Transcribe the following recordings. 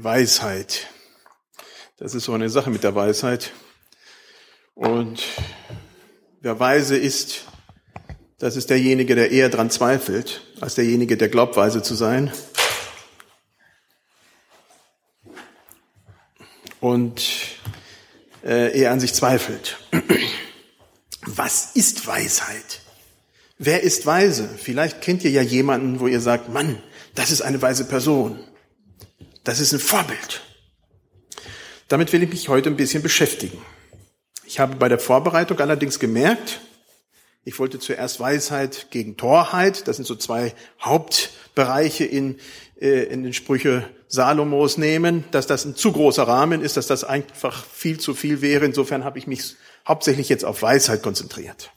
Weisheit. Das ist so eine Sache mit der Weisheit. Und wer weise ist, das ist derjenige, der eher dran zweifelt, als derjenige, der glaubt, weise zu sein. Und äh, eher an sich zweifelt. Was ist Weisheit? Wer ist weise? Vielleicht kennt ihr ja jemanden, wo ihr sagt, Mann, das ist eine weise Person. Das ist ein Vorbild. Damit will ich mich heute ein bisschen beschäftigen. Ich habe bei der Vorbereitung allerdings gemerkt, ich wollte zuerst Weisheit gegen Torheit, das sind so zwei Hauptbereiche in, äh, in den Sprüche Salomos nehmen, dass das ein zu großer Rahmen ist, dass das einfach viel zu viel wäre. Insofern habe ich mich hauptsächlich jetzt auf Weisheit konzentriert.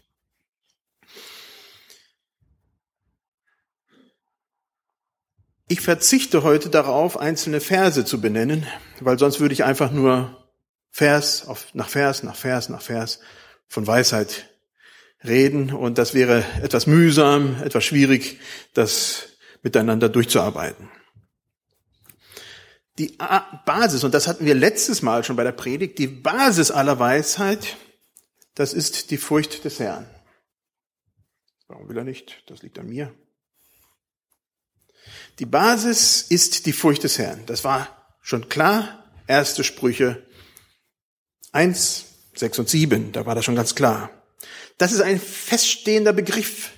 Ich verzichte heute darauf, einzelne Verse zu benennen, weil sonst würde ich einfach nur Vers auf, nach Vers, nach Vers, nach Vers von Weisheit reden und das wäre etwas mühsam, etwas schwierig, das miteinander durchzuarbeiten. Die Basis, und das hatten wir letztes Mal schon bei der Predigt, die Basis aller Weisheit, das ist die Furcht des Herrn. Warum will er nicht? Das liegt an mir. Die Basis ist die Furcht des Herrn. Das war schon klar. Erste Sprüche 1, 6 und 7, da war das schon ganz klar. Das ist ein feststehender Begriff.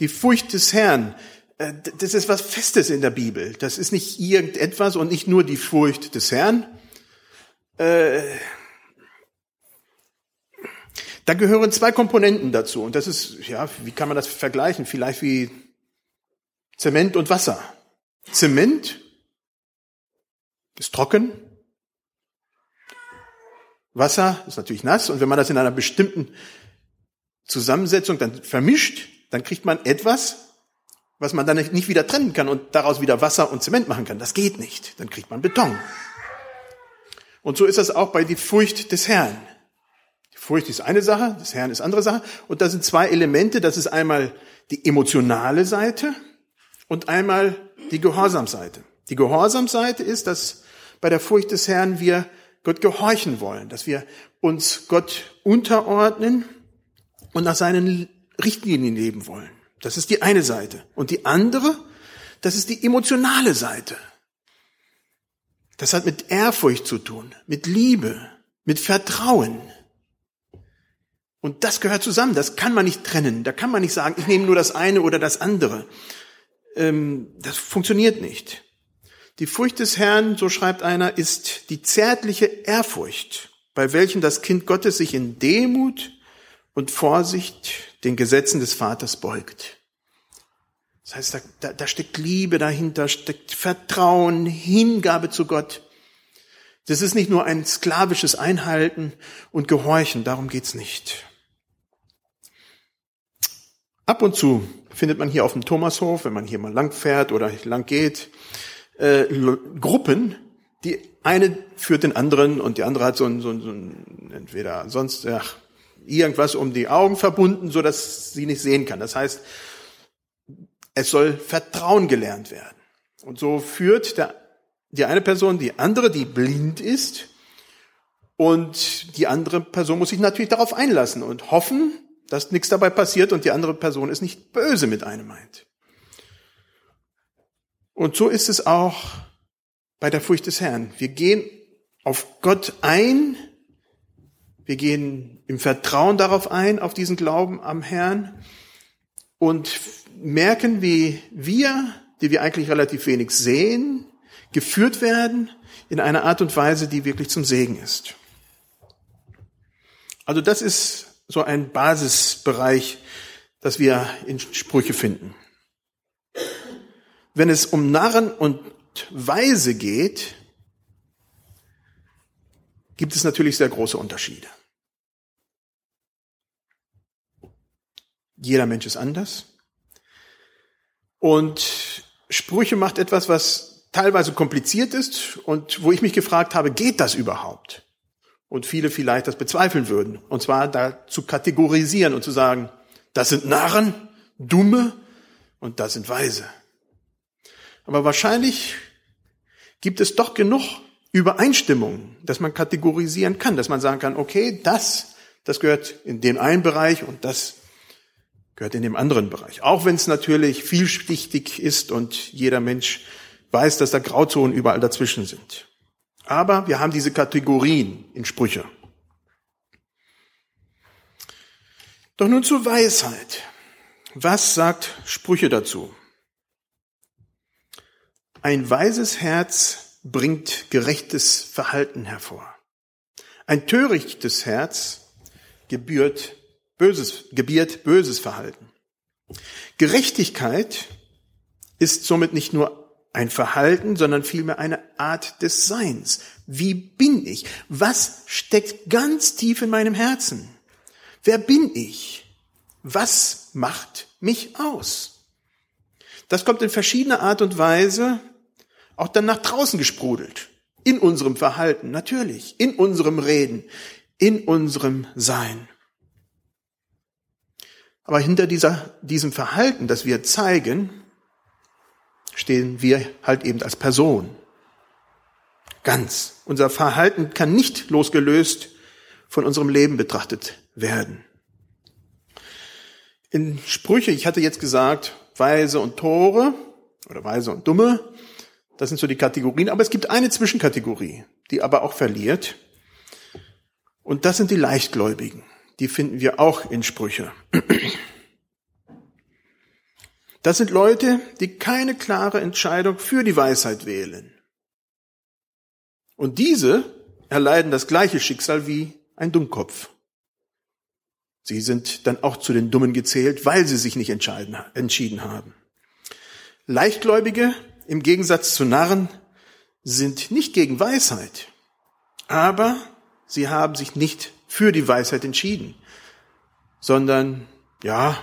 Die Furcht des Herrn, äh, das ist was Festes in der Bibel. Das ist nicht irgendetwas und nicht nur die Furcht des Herrn. Äh, da gehören zwei Komponenten dazu. Und das ist, ja, wie kann man das vergleichen? Vielleicht wie Zement und Wasser. Zement ist trocken. Wasser ist natürlich nass. Und wenn man das in einer bestimmten Zusammensetzung dann vermischt, dann kriegt man etwas, was man dann nicht wieder trennen kann und daraus wieder Wasser und Zement machen kann. Das geht nicht. Dann kriegt man Beton. Und so ist das auch bei die Furcht des Herrn. Die Furcht ist eine Sache, des Herrn ist andere Sache. Und da sind zwei Elemente. Das ist einmal die emotionale Seite und einmal die Gehorsamseite. Die Gehorsamseite ist, dass bei der Furcht des Herrn wir Gott gehorchen wollen, dass wir uns Gott unterordnen und nach seinen Richtlinien leben wollen. Das ist die eine Seite. Und die andere, das ist die emotionale Seite. Das hat mit Ehrfurcht zu tun, mit Liebe, mit Vertrauen. Und das gehört zusammen, das kann man nicht trennen. Da kann man nicht sagen, ich nehme nur das eine oder das andere ähm, das funktioniert nicht. Die Furcht des Herrn, so schreibt einer, ist die zärtliche Ehrfurcht, bei welchen das Kind Gottes sich in Demut und Vorsicht den Gesetzen des Vaters beugt. Das heißt, da, da, da steckt Liebe dahinter, steckt Vertrauen, Hingabe zu Gott. Das ist nicht nur ein sklavisches Einhalten und Gehorchen, darum geht's nicht. Ab und zu findet man hier auf dem Thomashof, wenn man hier mal lang fährt oder lang geht, äh, Gruppen, die eine führt den anderen und die andere hat so ein, so ein, so ein entweder sonst ach, irgendwas um die Augen verbunden, so dass sie nicht sehen kann. Das heißt, es soll Vertrauen gelernt werden. Und so führt der, die eine Person die andere, die blind ist, und die andere Person muss sich natürlich darauf einlassen und hoffen, dass nichts dabei passiert und die andere Person es nicht böse mit einem meint. Und so ist es auch bei der Furcht des Herrn. Wir gehen auf Gott ein, wir gehen im Vertrauen darauf ein, auf diesen Glauben am Herrn und merken, wie wir, die wir eigentlich relativ wenig sehen, geführt werden in einer Art und Weise, die wirklich zum Segen ist. Also das ist so ein Basisbereich, das wir in Sprüche finden. Wenn es um Narren und Weise geht, gibt es natürlich sehr große Unterschiede. Jeder Mensch ist anders. Und Sprüche macht etwas, was teilweise kompliziert ist und wo ich mich gefragt habe, geht das überhaupt? Und viele vielleicht das bezweifeln würden. Und zwar da zu kategorisieren und zu sagen, das sind Narren, Dumme und das sind Weise. Aber wahrscheinlich gibt es doch genug Übereinstimmungen, dass man kategorisieren kann, dass man sagen kann, okay, das, das gehört in den einen Bereich und das gehört in dem anderen Bereich. Auch wenn es natürlich vielschichtig ist und jeder Mensch weiß, dass da Grauzonen überall dazwischen sind. Aber wir haben diese Kategorien in Sprüche. Doch nun zur Weisheit. Was sagt Sprüche dazu? Ein weises Herz bringt gerechtes Verhalten hervor. Ein törichtes Herz gebührt böses, gebiert böses Verhalten. Gerechtigkeit ist somit nicht nur ein Verhalten, sondern vielmehr eine Art des Seins. Wie bin ich? Was steckt ganz tief in meinem Herzen? Wer bin ich? Was macht mich aus? Das kommt in verschiedener Art und Weise auch dann nach draußen gesprudelt. In unserem Verhalten, natürlich. In unserem Reden. In unserem Sein. Aber hinter dieser, diesem Verhalten, das wir zeigen, stehen wir halt eben als Person. Ganz. Unser Verhalten kann nicht losgelöst von unserem Leben betrachtet werden. In Sprüche, ich hatte jetzt gesagt, Weise und Tore oder Weise und Dumme, das sind so die Kategorien, aber es gibt eine Zwischenkategorie, die aber auch verliert. Und das sind die Leichtgläubigen. Die finden wir auch in Sprüche. Das sind Leute, die keine klare Entscheidung für die Weisheit wählen. Und diese erleiden das gleiche Schicksal wie ein Dummkopf. Sie sind dann auch zu den Dummen gezählt, weil sie sich nicht entschieden haben. Leichtgläubige, im Gegensatz zu Narren, sind nicht gegen Weisheit, aber sie haben sich nicht für die Weisheit entschieden, sondern, ja,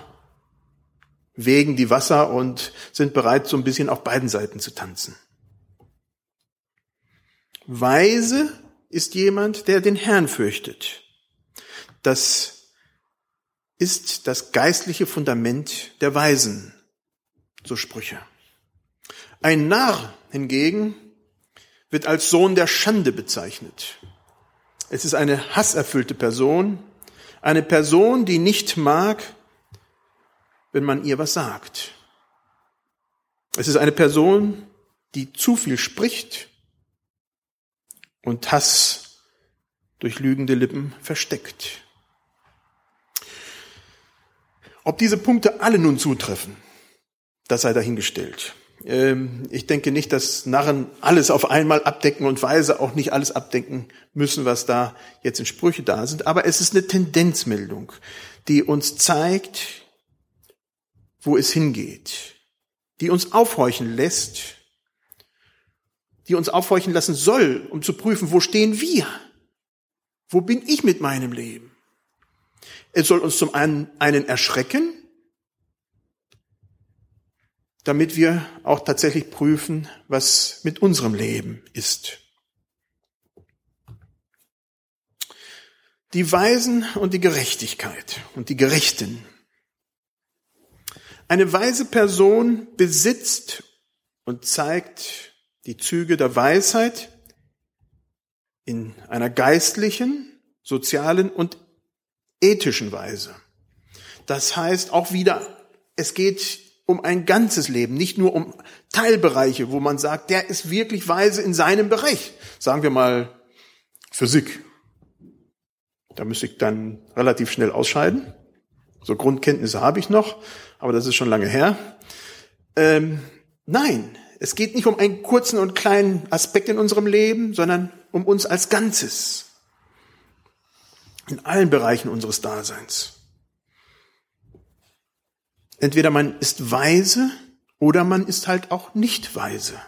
wägen die Wasser und sind bereit, so ein bisschen auf beiden Seiten zu tanzen. Weise ist jemand, der den Herrn fürchtet. Das ist das geistliche Fundament der Weisen, so Sprüche. Ein Narr hingegen wird als Sohn der Schande bezeichnet. Es ist eine hasserfüllte Person, eine Person, die nicht mag, wenn man ihr was sagt. Es ist eine Person, die zu viel spricht und Hass durch lügende Lippen versteckt. Ob diese Punkte alle nun zutreffen, das sei dahingestellt. Ähm, ich denke nicht, dass Narren alles auf einmal abdecken und Weise auch nicht alles abdecken müssen, was da jetzt in Sprüche da sind. Aber es ist eine Tendenzmeldung, die uns zeigt, wo es hingeht, die uns aufhorchen lässt, die uns aufhorchen lassen soll, um zu prüfen, wo stehen wir? Wo bin ich mit meinem Leben? Es soll uns zum einen, einen erschrecken, damit wir auch tatsächlich prüfen, was mit unserem Leben ist. Die Weisen und die Gerechtigkeit und die Gerechten. Eine weise Person besitzt und zeigt die Züge der Weisheit in einer geistlichen, sozialen und ethischen Weise. Das heißt auch wieder, es geht um ein ganzes Leben, nicht nur um Teilbereiche, wo man sagt, der ist wirklich weise in seinem Bereich. Sagen wir mal Physik. Da müsste ich dann relativ schnell ausscheiden. So Grundkenntnisse habe ich noch, aber das ist schon lange her. Ähm, nein, es geht nicht um einen kurzen und kleinen Aspekt in unserem Leben, sondern um uns als Ganzes. In allen Bereichen unseres Daseins. Entweder man ist weise oder man ist halt auch nicht weise.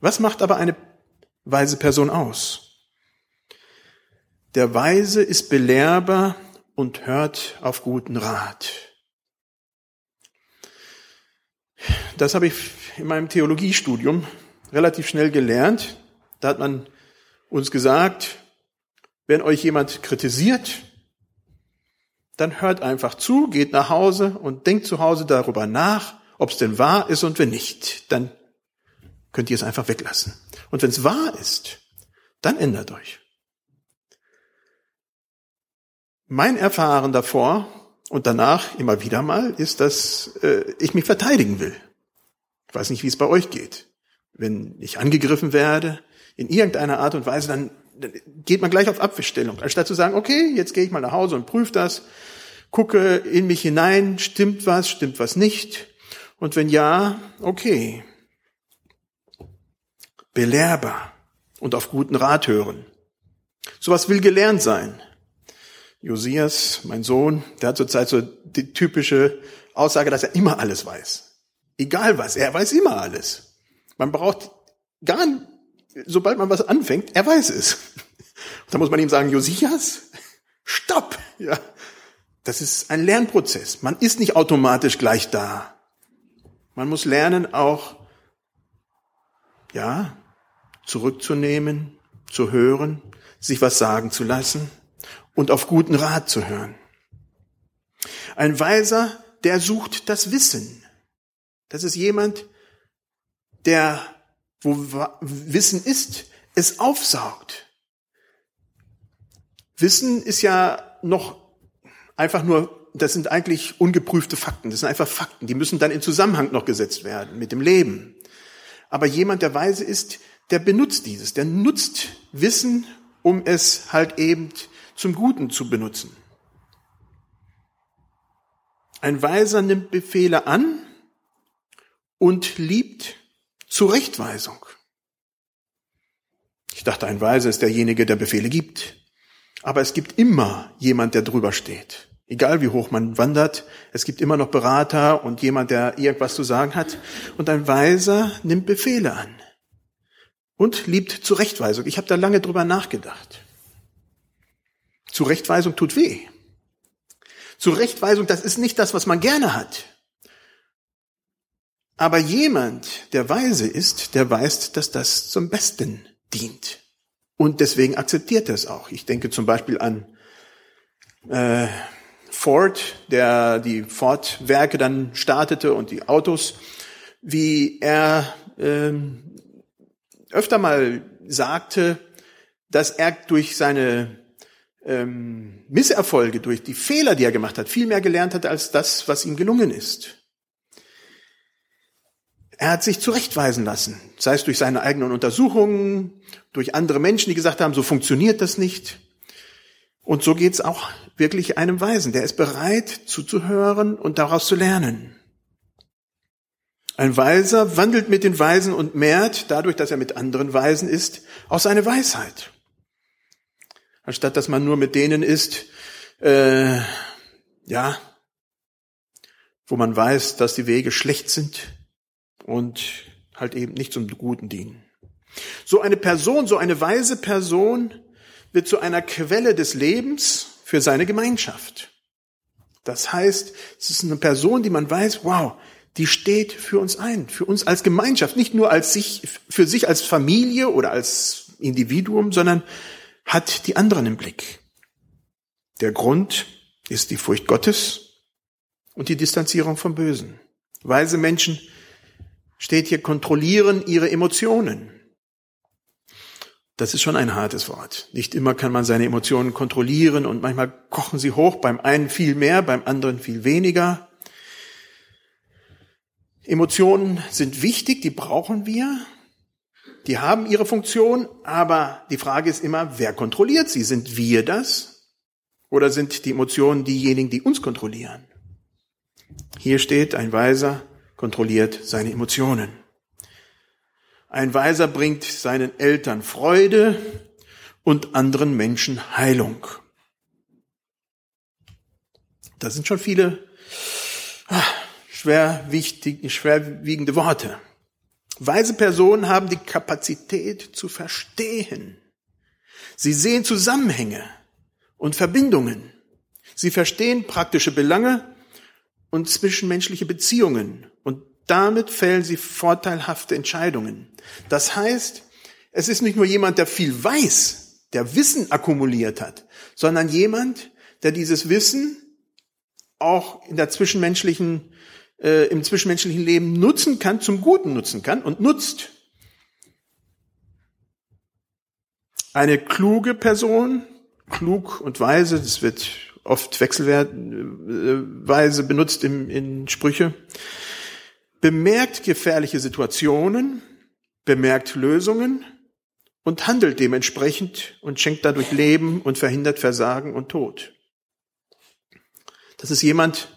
Was macht aber eine weise Person aus? Der Weise ist belehrbar und hört auf guten Rat. Das habe ich in meinem Theologiestudium relativ schnell gelernt. Da hat man uns gesagt, wenn euch jemand kritisiert, dann hört einfach zu, geht nach Hause und denkt zu Hause darüber nach, ob es denn wahr ist und wenn nicht, dann könnt ihr es einfach weglassen. Und wenn es wahr ist, dann ändert euch. Mein Erfahren davor und danach immer wieder mal ist, dass äh, ich mich verteidigen will. Ich weiß nicht, wie es bei euch geht. Wenn ich angegriffen werde, in irgendeiner Art und Weise, dann, dann geht man gleich auf Abwehrstellung. Anstatt zu sagen, okay, jetzt gehe ich mal nach Hause und prüfe das, gucke in mich hinein, stimmt was, stimmt was nicht. Und wenn ja, okay. Belehrbar und auf guten Rat hören. Sowas will gelernt sein. Josias, mein Sohn, der hat zurzeit so die typische Aussage, dass er immer alles weiß. Egal was, er weiß immer alles. Man braucht gar sobald man was anfängt, er weiß es. Da muss man ihm sagen, Josias, stopp! Ja. Das ist ein Lernprozess. Man ist nicht automatisch gleich da. Man muss lernen, auch, ja, zurückzunehmen, zu hören, sich was sagen zu lassen und auf guten Rat zu hören. Ein Weiser, der sucht das Wissen. Das ist jemand, der, wo Wissen ist, es aufsaugt. Wissen ist ja noch einfach nur, das sind eigentlich ungeprüfte Fakten. Das sind einfach Fakten. Die müssen dann in Zusammenhang noch gesetzt werden mit dem Leben. Aber jemand, der weise ist, der benutzt dieses, der nutzt Wissen, um es halt eben zum Guten zu benutzen. Ein Weiser nimmt Befehle an und liebt Zurechtweisung. Ich dachte, ein Weiser ist derjenige, der Befehle gibt. Aber es gibt immer jemand, der drüber steht. Egal wie hoch man wandert, es gibt immer noch Berater und jemand, der irgendwas zu sagen hat. Und ein Weiser nimmt Befehle an und liebt Zurechtweisung. Ich habe da lange drüber nachgedacht. Zurechtweisung tut weh. Zurechtweisung, das ist nicht das, was man gerne hat. Aber jemand, der weise ist, der weiß, dass das zum Besten dient. Und deswegen akzeptiert er es auch. Ich denke zum Beispiel an äh, Ford, der die Ford-Werke dann startete und die Autos, wie er äh, öfter mal sagte, dass er durch seine ähm, Misserfolge, durch die Fehler, die er gemacht hat, viel mehr gelernt hat als das, was ihm gelungen ist. Er hat sich zurechtweisen lassen, sei es durch seine eigenen Untersuchungen, durch andere Menschen, die gesagt haben, so funktioniert das nicht. Und so geht's auch wirklich einem Weisen. Der ist bereit zuzuhören und daraus zu lernen. Ein Weiser wandelt mit den Weisen und mehrt, dadurch, dass er mit anderen Weisen ist, auch seine Weisheit anstatt dass man nur mit denen ist, äh, ja, wo man weiß, dass die Wege schlecht sind und halt eben nicht zum Guten dienen. So eine Person, so eine weise Person wird zu einer Quelle des Lebens für seine Gemeinschaft. Das heißt, es ist eine Person, die man weiß, wow, die steht für uns ein, für uns als Gemeinschaft, nicht nur als sich, für sich als Familie oder als Individuum, sondern hat die anderen im Blick. Der Grund ist die Furcht Gottes und die Distanzierung vom Bösen. Weise Menschen steht hier, kontrollieren ihre Emotionen. Das ist schon ein hartes Wort. Nicht immer kann man seine Emotionen kontrollieren und manchmal kochen sie hoch, beim einen viel mehr, beim anderen viel weniger. Emotionen sind wichtig, die brauchen wir, die haben ihre Funktion, aber die Frage ist immer, wer kontrolliert sie? Sind wir das? Oder sind die Emotionen diejenigen, die uns kontrollieren? Hier steht, ein Weiser kontrolliert seine Emotionen. Ein Weiser bringt seinen Eltern Freude und anderen Menschen Heilung. Das sind schon viele ah, schwerwiegende Worte. Weise Personen haben die Kapazität zu verstehen. Sie sehen Zusammenhänge und Verbindungen. Sie verstehen praktische Belange und zwischenmenschliche Beziehungen und damit fällen sie vorteilhafte Entscheidungen. Das heißt, es ist nicht nur jemand, der viel weiß, der Wissen akkumuliert hat, sondern jemand, der dieses Wissen auch in der zwischenmenschlichen äh, im zwischenmenschlichen Leben nutzen kann, zum Guten nutzen kann und nutzt. Eine kluge Person, klug und weise, das wird oft wechselweise äh, benutzt in, in Sprüche, bemerkt gefährliche Situationen, bemerkt Lösungen und handelt dementsprechend und schenkt dadurch Leben und verhindert Versagen und Tod. Das ist jemand,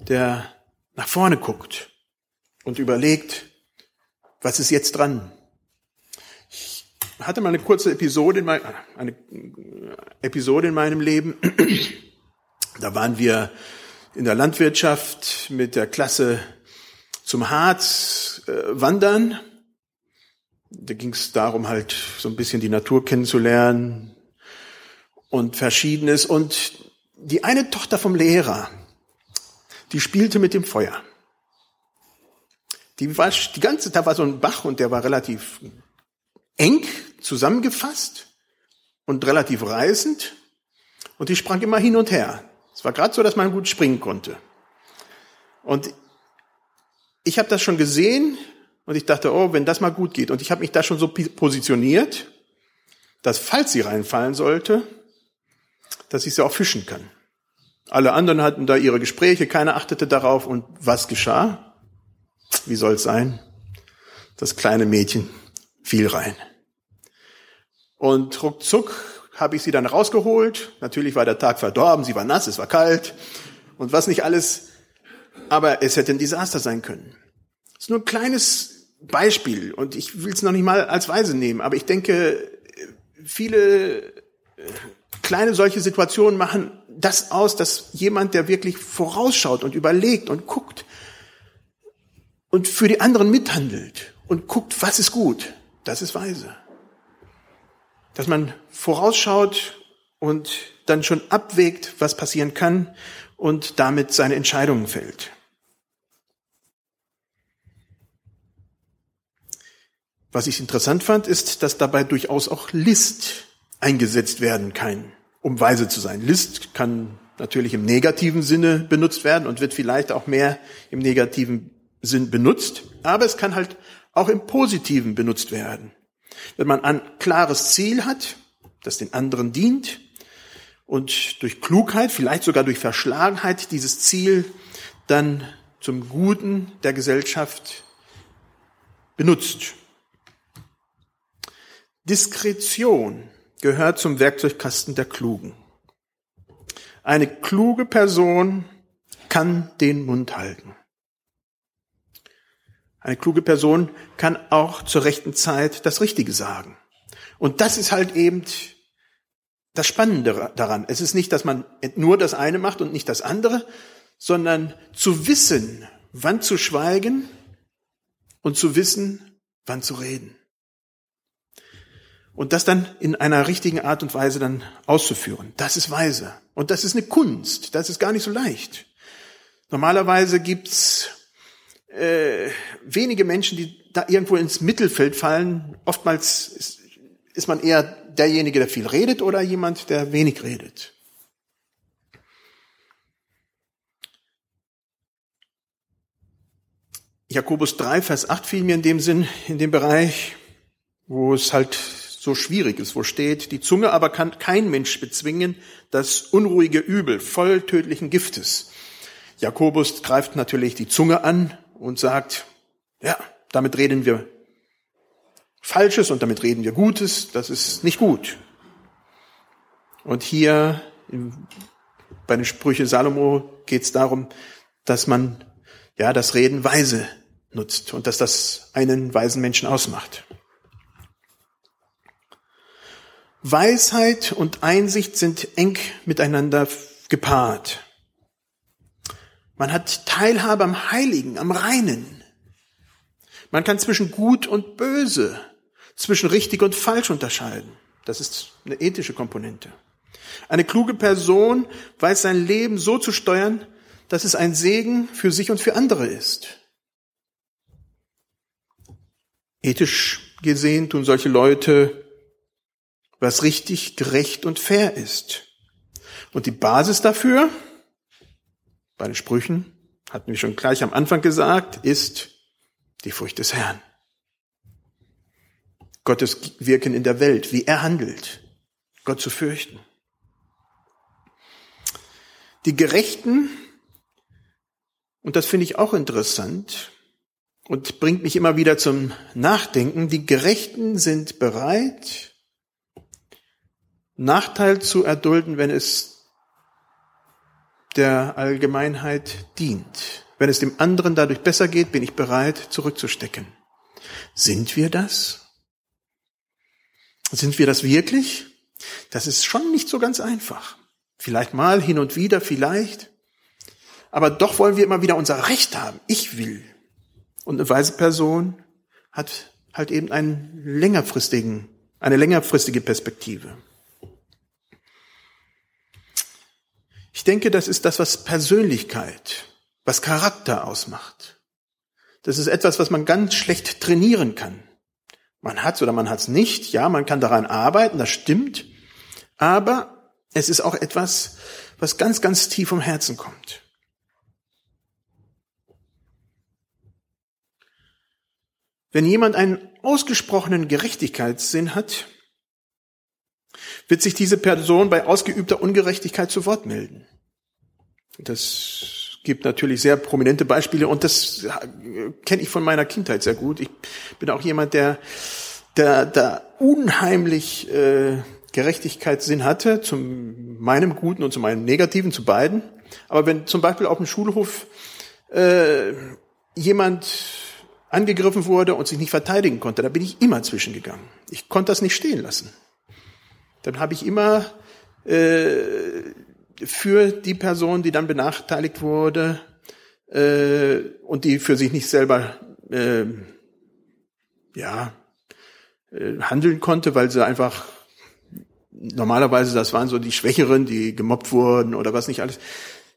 der nach vorne guckt und überlegt, was ist jetzt dran? Ich hatte mal eine kurze Episode in, mein, eine Episode in meinem Leben. Da waren wir in der Landwirtschaft mit der Klasse zum Harz äh, wandern. Da ging es darum, halt so ein bisschen die Natur kennenzulernen und Verschiedenes. Und die eine Tochter vom Lehrer, die spielte mit dem Feuer. Die war die ganze, da war so ein Bach und der war relativ eng zusammengefasst und relativ reißend und die sprang immer hin und her. Es war gerade so, dass man gut springen konnte. Und ich habe das schon gesehen und ich dachte, oh, wenn das mal gut geht. Und ich habe mich da schon so positioniert, dass falls sie reinfallen sollte, dass ich sie auch fischen kann. Alle anderen hatten da ihre Gespräche, keiner achtete darauf. Und was geschah? Wie soll es sein? Das kleine Mädchen fiel rein. Und ruckzuck habe ich sie dann rausgeholt. Natürlich war der Tag verdorben, sie war nass, es war kalt und was nicht alles aber es hätte ein Desaster sein können. Das ist nur ein kleines Beispiel und ich will es noch nicht mal als Weise nehmen, aber ich denke, viele äh, kleine solche Situationen machen das aus, dass jemand, der wirklich vorausschaut und überlegt und guckt und für die anderen mithandelt und guckt, was ist gut, das ist weise. Dass man vorausschaut und dann schon abwägt, was passieren kann und damit seine Entscheidungen fällt. Was ich interessant fand, ist, dass dabei durchaus auch List eingesetzt werden kann, um weise zu sein. List kann natürlich im negativen Sinne benutzt werden und wird vielleicht auch mehr im negativen Sinn benutzt, aber es kann halt auch im positiven benutzt werden. Wenn man ein klares Ziel hat, das den anderen dient und durch Klugheit, vielleicht sogar durch Verschlagenheit dieses Ziel dann zum Guten der Gesellschaft benutzt. Diskretion gehört zum Werkzeugkasten der Klugen. Eine kluge Person kann den Mund halten. Eine kluge Person kann auch zur rechten Zeit das Richtige sagen. Und das ist halt eben das Spannende daran. Es ist nicht, dass man nur das eine macht und nicht das andere, sondern zu wissen, wann zu schweigen und zu wissen, wann zu reden. Und das dann in einer richtigen Art und Weise dann auszuführen. Das ist weise. Und das ist eine Kunst. Das ist gar nicht so leicht. Normalerweise gibt's äh, wenige Menschen, die da irgendwo ins Mittelfeld fallen. Oftmals ist, ist man eher derjenige, der viel redet oder jemand, der wenig redet. Jakobus 3, Vers 8 fiel mir in dem Sinn, in dem Bereich, wo es halt so schwierig ist, wo steht, die Zunge aber kann kein Mensch bezwingen, das unruhige Übel voll tödlichen Giftes. Jakobus greift natürlich die Zunge an und sagt, ja, damit reden wir Falsches und damit reden wir Gutes, das ist nicht gut. Und hier bei den Sprüche Salomo geht es darum, dass man ja das Reden weise nutzt und dass das einen weisen Menschen ausmacht. Weisheit und Einsicht sind eng miteinander gepaart. Man hat Teilhabe am Heiligen, am Reinen. Man kann zwischen Gut und Böse, zwischen richtig und falsch unterscheiden. Das ist eine ethische Komponente. Eine kluge Person weiß sein Leben so zu steuern, dass es ein Segen für sich und für andere ist. Ethisch gesehen tun solche Leute, was richtig, gerecht und fair ist. Und die Basis dafür, bei den Sprüchen, hatten wir schon gleich am Anfang gesagt, ist die Furcht des Herrn. Gottes Wirken in der Welt, wie er handelt, Gott zu fürchten. Die Gerechten, und das finde ich auch interessant und bringt mich immer wieder zum Nachdenken, die Gerechten sind bereit, Nachteil zu erdulden, wenn es der Allgemeinheit dient. Wenn es dem anderen dadurch besser geht, bin ich bereit, zurückzustecken. Sind wir das? Sind wir das wirklich? Das ist schon nicht so ganz einfach. Vielleicht mal hin und wieder, vielleicht. Aber doch wollen wir immer wieder unser Recht haben. Ich will. Und eine weise Person hat halt eben einen längerfristigen, eine längerfristige Perspektive. Ich denke, das ist das, was Persönlichkeit, was Charakter ausmacht. Das ist etwas, was man ganz schlecht trainieren kann. Man hat's oder man hat's nicht. Ja, man kann daran arbeiten, das stimmt. Aber es ist auch etwas, was ganz, ganz tief vom Herzen kommt. Wenn jemand einen ausgesprochenen Gerechtigkeitssinn hat, wird sich diese Person bei ausgeübter Ungerechtigkeit zu Wort melden. Das gibt natürlich sehr prominente Beispiele und das kenne ich von meiner Kindheit sehr gut. Ich bin auch jemand, der der, der unheimlich äh, Gerechtigkeitssinn hatte, zu meinem Guten und zu meinem Negativen, zu beiden. Aber wenn zum Beispiel auf dem Schulhof äh, jemand angegriffen wurde und sich nicht verteidigen konnte, da bin ich immer zwischengegangen. Ich konnte das nicht stehen lassen. Dann habe ich immer äh, für die Person, die dann benachteiligt wurde äh, und die für sich nicht selber äh, ja äh, handeln konnte, weil sie einfach normalerweise das waren so die Schwächeren, die gemobbt wurden oder was nicht alles.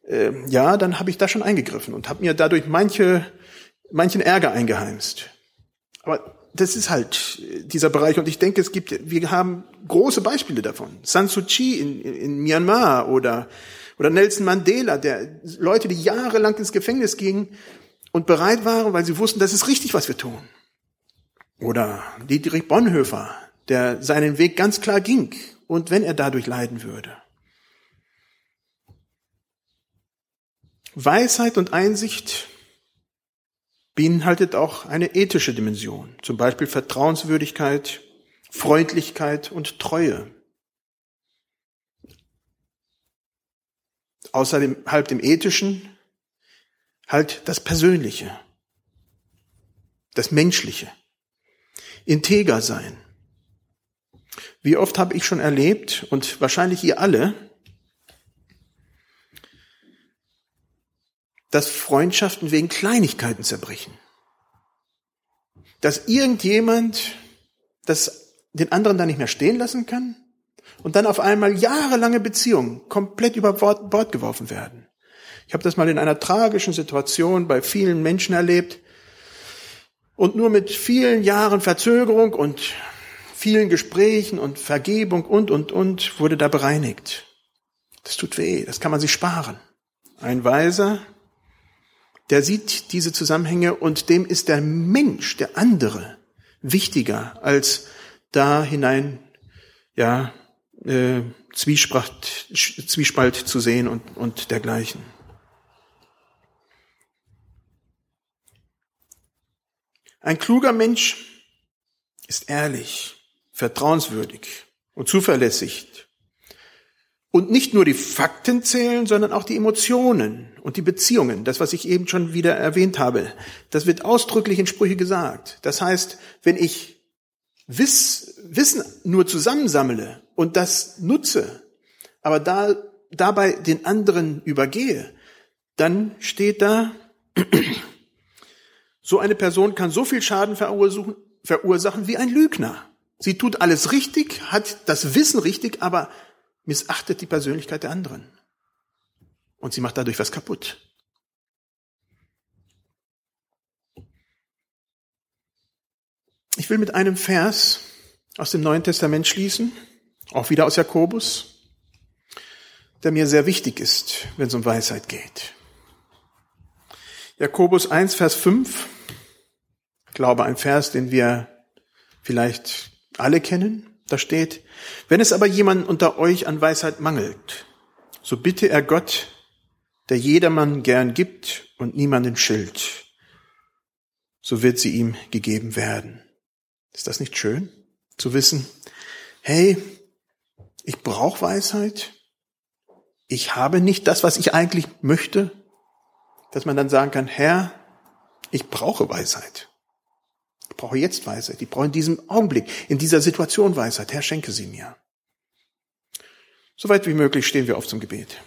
Äh, ja, dann habe ich da schon eingegriffen und habe mir dadurch manche manchen Ärger eingeheimst. Aber das ist halt dieser Bereich und ich denke, es gibt, wir haben große Beispiele davon. San Suu Kyi in, in Myanmar oder, oder Nelson Mandela, der Leute, die jahrelang ins Gefängnis gingen und bereit waren, weil sie wussten, das ist richtig, was wir tun. Oder Dietrich Bonhoeffer, der seinen Weg ganz klar ging und wenn er dadurch leiden würde. Weisheit und Einsicht beinhaltet auch eine ethische Dimension, zum Beispiel Vertrauenswürdigkeit, Freundlichkeit und Treue. Außerdem halb dem ethischen halt das Persönliche, das Menschliche, integer sein. Wie oft habe ich schon erlebt, und wahrscheinlich ihr alle, dass Freundschaften wegen Kleinigkeiten zerbrechen. Dass irgendjemand das den anderen da nicht mehr stehen lassen kann und dann auf einmal jahrelange Beziehungen komplett über Bord geworfen werden. Ich habe das mal in einer tragischen Situation bei vielen Menschen erlebt und nur mit vielen Jahren Verzögerung und vielen Gesprächen und Vergebung und, und, und wurde da bereinigt. Das tut weh, das kann man sich sparen. Ein Weiser der sieht diese Zusammenhänge und dem ist der Mensch, der andere, wichtiger als da hinein, ja, äh, Zwiespalt, Zwiespalt zu sehen und, und dergleichen. Ein kluger Mensch ist ehrlich, vertrauenswürdig und zuverlässig und nicht nur die Fakten zählen, sondern auch die Emotionen und die Beziehungen. Das, was ich eben schon wieder erwähnt habe. Das wird ausdrücklich in Sprüche gesagt. Das heißt, wenn ich Wiss, Wissen nur zusammensammle und das nutze, aber da, dabei den anderen übergehe, dann steht da, so eine Person kann so viel Schaden verursachen, verursachen wie ein Lügner. Sie tut alles richtig, hat das Wissen richtig, aber missachtet die Persönlichkeit der anderen. Und sie macht dadurch was kaputt. Ich will mit einem Vers aus dem Neuen Testament schließen, auch wieder aus Jakobus, der mir sehr wichtig ist, wenn es um Weisheit geht. Jakobus 1, Vers 5, ich glaube ein Vers, den wir vielleicht alle kennen. Da steht, wenn es aber jemand unter euch an Weisheit mangelt, so bitte er Gott, der jedermann gern gibt und niemanden schilt. So wird sie ihm gegeben werden. Ist das nicht schön? Zu wissen, hey, ich brauche Weisheit. Ich habe nicht das, was ich eigentlich möchte. Dass man dann sagen kann, Herr, ich brauche Weisheit. Ich brauche jetzt Weisheit. Ich brauche in diesem Augenblick, in dieser Situation Weisheit. Herr, schenke sie mir. Soweit wie möglich stehen wir auf zum Gebet.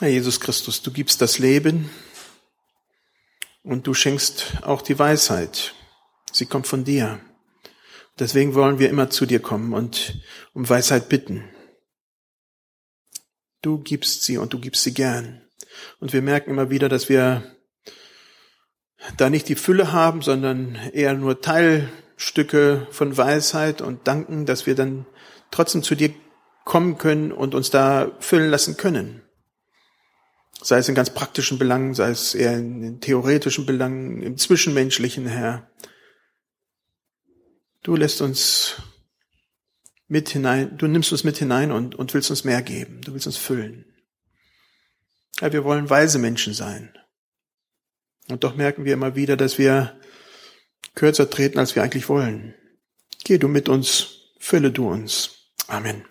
Herr Jesus Christus, du gibst das Leben und du schenkst auch die Weisheit. Sie kommt von dir. Deswegen wollen wir immer zu dir kommen und um Weisheit bitten. Du gibst sie und du gibst sie gern. Und wir merken immer wieder, dass wir da nicht die Fülle haben, sondern eher nur Teilstücke von Weisheit und danken, dass wir dann trotzdem zu dir kommen können und uns da füllen lassen können. Sei es in ganz praktischen Belangen, sei es eher in theoretischen Belangen, im Zwischenmenschlichen, Herr. Du lässt uns mit hinein, du nimmst uns mit hinein und, und willst uns mehr geben. Du willst uns füllen. Ja, wir wollen weise Menschen sein. Und doch merken wir immer wieder, dass wir kürzer treten, als wir eigentlich wollen. Geh du mit uns, fülle du uns. Amen.